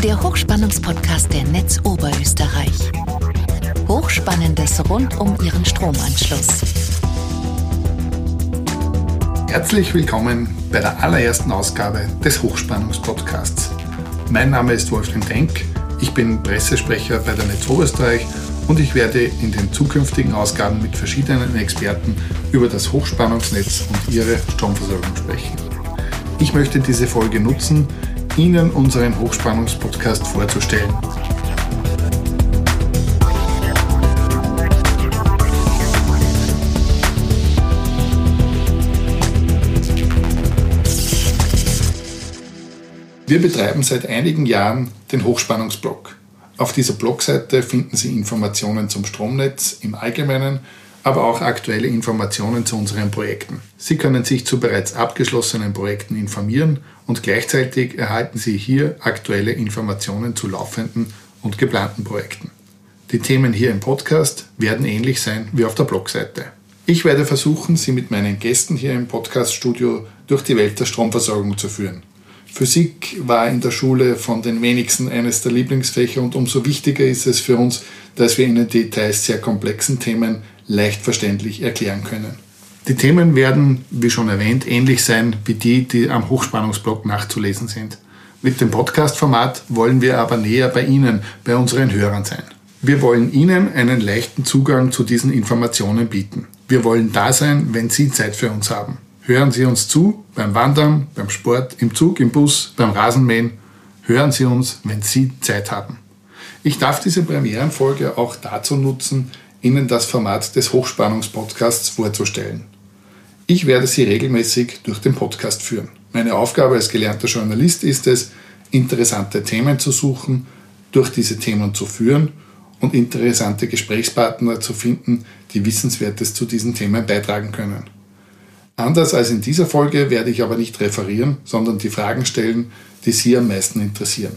der Hochspannungspodcast der Netz Oberösterreich. Hochspannendes rund um Ihren Stromanschluss. Herzlich willkommen bei der allerersten Ausgabe des Hochspannungspodcasts. Mein Name ist Wolfgang Denk, ich bin Pressesprecher bei der Netz Oberösterreich und ich werde in den zukünftigen Ausgaben mit verschiedenen Experten über das Hochspannungsnetz und ihre Stromversorgung sprechen. Ich möchte diese Folge nutzen, Ihnen unseren Hochspannungspodcast vorzustellen. Wir betreiben seit einigen Jahren den Hochspannungsblog. Auf dieser Blogseite finden Sie Informationen zum Stromnetz im Allgemeinen, aber auch aktuelle Informationen zu unseren Projekten. Sie können sich zu bereits abgeschlossenen Projekten informieren und gleichzeitig erhalten Sie hier aktuelle Informationen zu laufenden und geplanten Projekten. Die Themen hier im Podcast werden ähnlich sein wie auf der Blogseite. Ich werde versuchen, Sie mit meinen Gästen hier im Podcaststudio durch die Welt der Stromversorgung zu führen. Physik war in der Schule von den wenigsten eines der Lieblingsfächer und umso wichtiger ist es für uns, dass wir Ihnen Details sehr komplexen Themen leicht verständlich erklären können. Die Themen werden, wie schon erwähnt, ähnlich sein wie die, die am Hochspannungsblog nachzulesen sind. Mit dem Podcast-Format wollen wir aber näher bei Ihnen, bei unseren Hörern sein. Wir wollen Ihnen einen leichten Zugang zu diesen Informationen bieten. Wir wollen da sein, wenn Sie Zeit für uns haben. Hören Sie uns zu beim Wandern, beim Sport, im Zug, im Bus, beim Rasenmähen. Hören Sie uns, wenn Sie Zeit haben. Ich darf diese Premierenfolge auch dazu nutzen, Ihnen das Format des Hochspannungspodcasts vorzustellen. Ich werde Sie regelmäßig durch den Podcast führen. Meine Aufgabe als gelernter Journalist ist es, interessante Themen zu suchen, durch diese Themen zu führen und interessante Gesprächspartner zu finden, die Wissenswertes zu diesen Themen beitragen können. Anders als in dieser Folge werde ich aber nicht referieren, sondern die Fragen stellen, die Sie am meisten interessieren.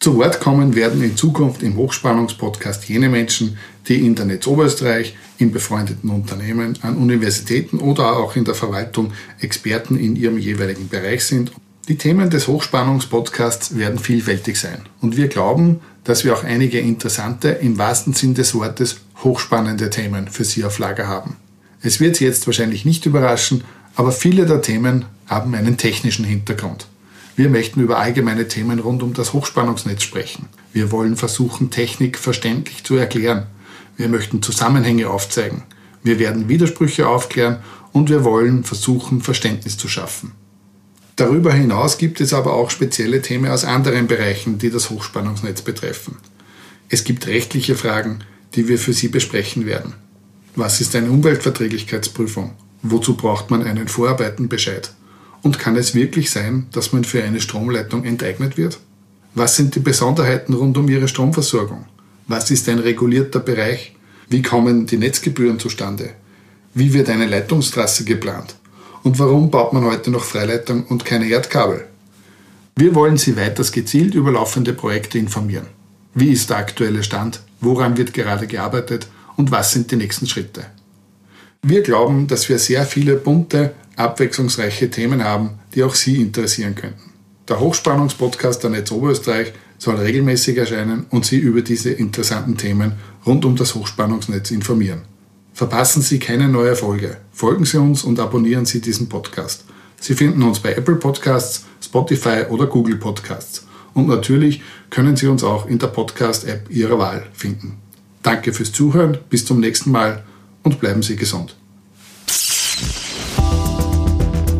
Zu Wort kommen werden in Zukunft im Hochspannungspodcast jene Menschen, die in der Netz Oberösterreich, in befreundeten Unternehmen, an Universitäten oder auch in der Verwaltung Experten in ihrem jeweiligen Bereich sind. Die Themen des Hochspannungspodcasts werden vielfältig sein und wir glauben, dass wir auch einige interessante, im wahrsten Sinn des Wortes, hochspannende Themen für Sie auf Lager haben. Es wird Sie jetzt wahrscheinlich nicht überraschen, aber viele der Themen haben einen technischen Hintergrund. Wir möchten über allgemeine Themen rund um das Hochspannungsnetz sprechen. Wir wollen versuchen, Technik verständlich zu erklären. Wir möchten Zusammenhänge aufzeigen. Wir werden Widersprüche aufklären und wir wollen versuchen, Verständnis zu schaffen. Darüber hinaus gibt es aber auch spezielle Themen aus anderen Bereichen, die das Hochspannungsnetz betreffen. Es gibt rechtliche Fragen, die wir für Sie besprechen werden. Was ist eine Umweltverträglichkeitsprüfung? Wozu braucht man einen Vorarbeitenbescheid? Und kann es wirklich sein, dass man für eine Stromleitung enteignet wird? Was sind die Besonderheiten rund um Ihre Stromversorgung? Was ist ein regulierter Bereich? Wie kommen die Netzgebühren zustande? Wie wird eine Leitungstrasse geplant? Und warum baut man heute noch Freileitung und keine Erdkabel? Wir wollen Sie weiters gezielt über laufende Projekte informieren. Wie ist der aktuelle Stand? Woran wird gerade gearbeitet? und was sind die nächsten Schritte. Wir glauben, dass wir sehr viele bunte, abwechslungsreiche Themen haben, die auch Sie interessieren könnten. Der Hochspannungspodcast der Netz Oberösterreich soll regelmäßig erscheinen und Sie über diese interessanten Themen rund um das Hochspannungsnetz informieren. Verpassen Sie keine neue Folge. Folgen Sie uns und abonnieren Sie diesen Podcast. Sie finden uns bei Apple Podcasts, Spotify oder Google Podcasts. Und natürlich können Sie uns auch in der Podcast-App Ihrer Wahl finden. Danke fürs Zuhören, bis zum nächsten Mal und bleiben Sie gesund.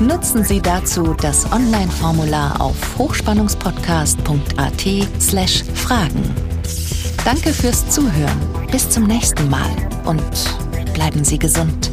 Nutzen Sie dazu das Online-Formular auf hochspannungspodcast.at/fragen. Danke fürs Zuhören. Bis zum nächsten Mal und bleiben Sie gesund.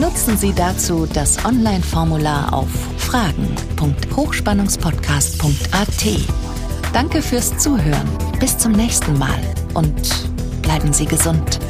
Nutzen Sie dazu das Online-Formular auf fragen.hochspannungspodcast.at. Danke fürs Zuhören. Bis zum nächsten Mal und bleiben Sie gesund.